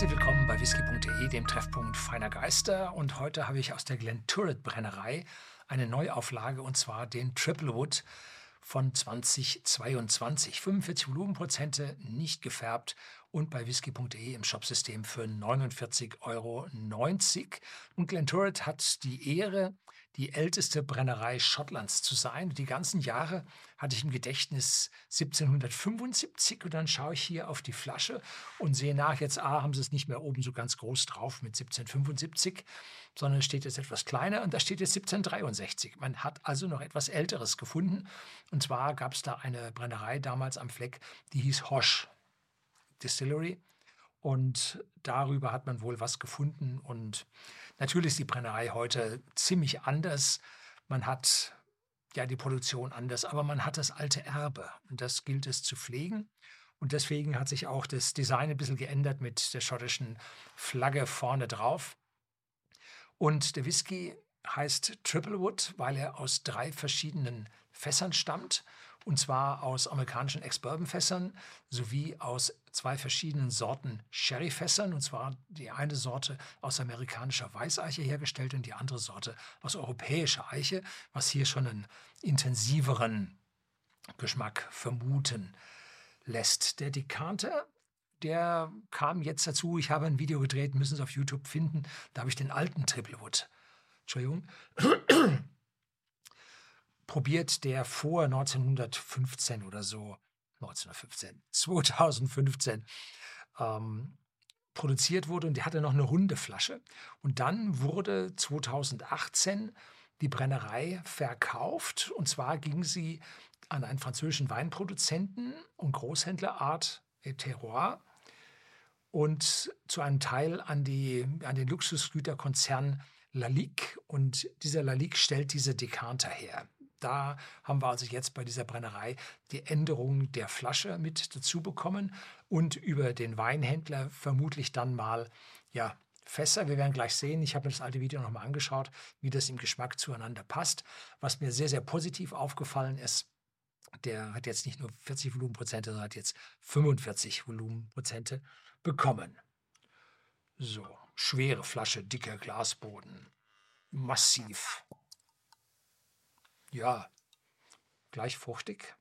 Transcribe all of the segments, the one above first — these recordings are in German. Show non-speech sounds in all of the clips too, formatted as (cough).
Herzlich willkommen bei whisky.de, dem Treffpunkt feiner Geister. Und heute habe ich aus der Glenturret Brennerei eine Neuauflage und zwar den Triplewood von 2022. 45 Volumenprozente, nicht gefärbt und bei whisky.de im Shopsystem für 49,90 Euro. Und Glenturret hat die Ehre, die älteste Brennerei Schottlands zu sein. Die ganzen Jahre hatte ich im Gedächtnis 1775 und dann schaue ich hier auf die Flasche und sehe nach, jetzt A, haben sie es nicht mehr oben so ganz groß drauf mit 1775, sondern steht jetzt etwas kleiner und da steht jetzt 1763. Man hat also noch etwas Älteres gefunden und zwar gab es da eine Brennerei damals am Fleck, die hieß Hosch Distillery und darüber hat man wohl was gefunden. Und natürlich ist die Brennerei heute ziemlich anders. Man hat ja die Produktion anders, aber man hat das alte Erbe und das gilt es zu pflegen. Und deswegen hat sich auch das Design ein bisschen geändert mit der schottischen Flagge vorne drauf. Und der Whisky heißt Triplewood, weil er aus drei verschiedenen Fässern stammt und zwar aus amerikanischen Ex-Bourbon-Fässern sowie aus zwei verschiedenen Sorten Sherry-Fässern, und zwar die eine Sorte aus amerikanischer Weißeiche hergestellt und die andere Sorte aus europäischer Eiche, was hier schon einen intensiveren Geschmack vermuten lässt. Der Dekanter, der kam jetzt dazu. Ich habe ein Video gedreht, müssen Sie auf YouTube finden. Da habe ich den alten Triplewood, Entschuldigung, (clears throat) probiert, der vor 1915 oder so, 1915, 2015 ähm, produziert wurde und die hatte noch eine runde Flasche. Und dann wurde 2018 die Brennerei verkauft und zwar ging sie an einen französischen Weinproduzenten und Großhändler Art et Terroir und zu einem Teil an, die, an den Luxusgüterkonzern Lalique und dieser Lalique stellt diese Dekanter her da haben wir also jetzt bei dieser Brennerei die Änderung der Flasche mit dazu bekommen und über den Weinhändler vermutlich dann mal ja, Fässer. Wir werden gleich sehen, ich habe mir das alte Video nochmal angeschaut, wie das im Geschmack zueinander passt. Was mir sehr, sehr positiv aufgefallen ist, der hat jetzt nicht nur 40 Volumenprozente, sondern hat jetzt 45 Volumenprozente bekommen. So, schwere Flasche, dicker Glasboden, massiv ja, gleich fruchtig.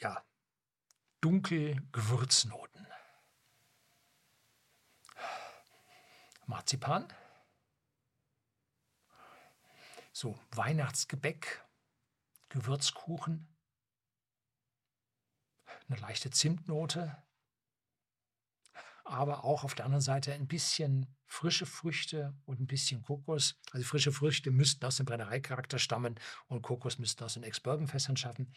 Ja, dunkel Gewürznoten. Marzipan. So, Weihnachtsgebäck, Gewürzkuchen, eine leichte Zimtnote, aber auch auf der anderen Seite ein bisschen frische Früchte und ein bisschen Kokos. Also frische Früchte müssten aus dem Brennereicharakter stammen und Kokos müssten aus den Ex-Bourbon-Fässern schaffen.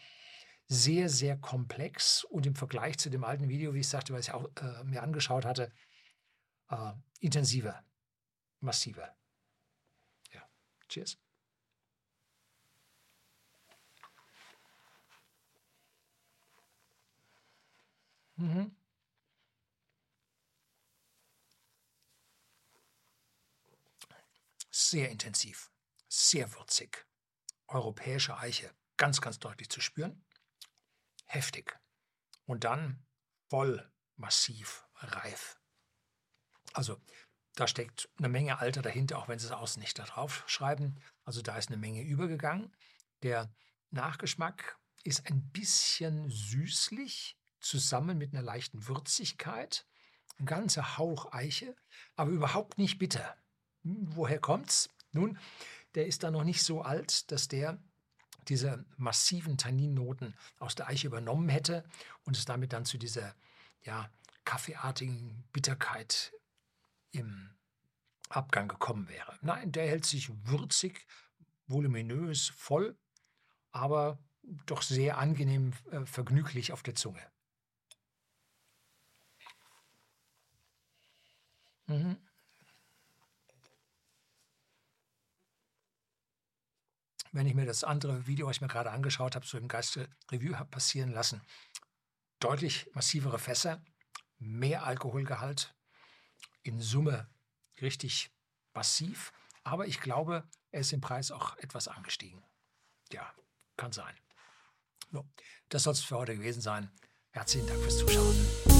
Sehr, sehr komplex und im Vergleich zu dem alten Video, wie ich sagte, was ich auch äh, mir angeschaut hatte, äh, intensiver, massiver. Ja, cheers. Mhm. Sehr intensiv, sehr würzig. Europäische Eiche, ganz, ganz deutlich zu spüren. Heftig. Und dann voll, massiv, reif. Also da steckt eine Menge Alter dahinter, auch wenn sie es außen nicht da drauf schreiben. Also da ist eine Menge übergegangen. Der Nachgeschmack ist ein bisschen süßlich, zusammen mit einer leichten Würzigkeit, ein ganzer Hauch Eiche, aber überhaupt nicht bitter. Hm, woher kommt's? Nun, der ist da noch nicht so alt, dass der diese massiven Tanninnoten aus der Eiche übernommen hätte und es damit dann zu dieser ja, kaffeeartigen Bitterkeit im Abgang gekommen wäre. Nein, der hält sich würzig, voluminös, voll, aber doch sehr angenehm äh, vergnüglich auf der Zunge. Mhm. Wenn ich mir das andere Video, was ich mir gerade angeschaut habe, so im Geiste Review habe passieren lassen, deutlich massivere Fässer, mehr Alkoholgehalt, in Summe richtig massiv, aber ich glaube, er ist im Preis auch etwas angestiegen. Ja, kann sein. Das soll es für heute gewesen sein. Herzlichen Dank fürs Zuschauen.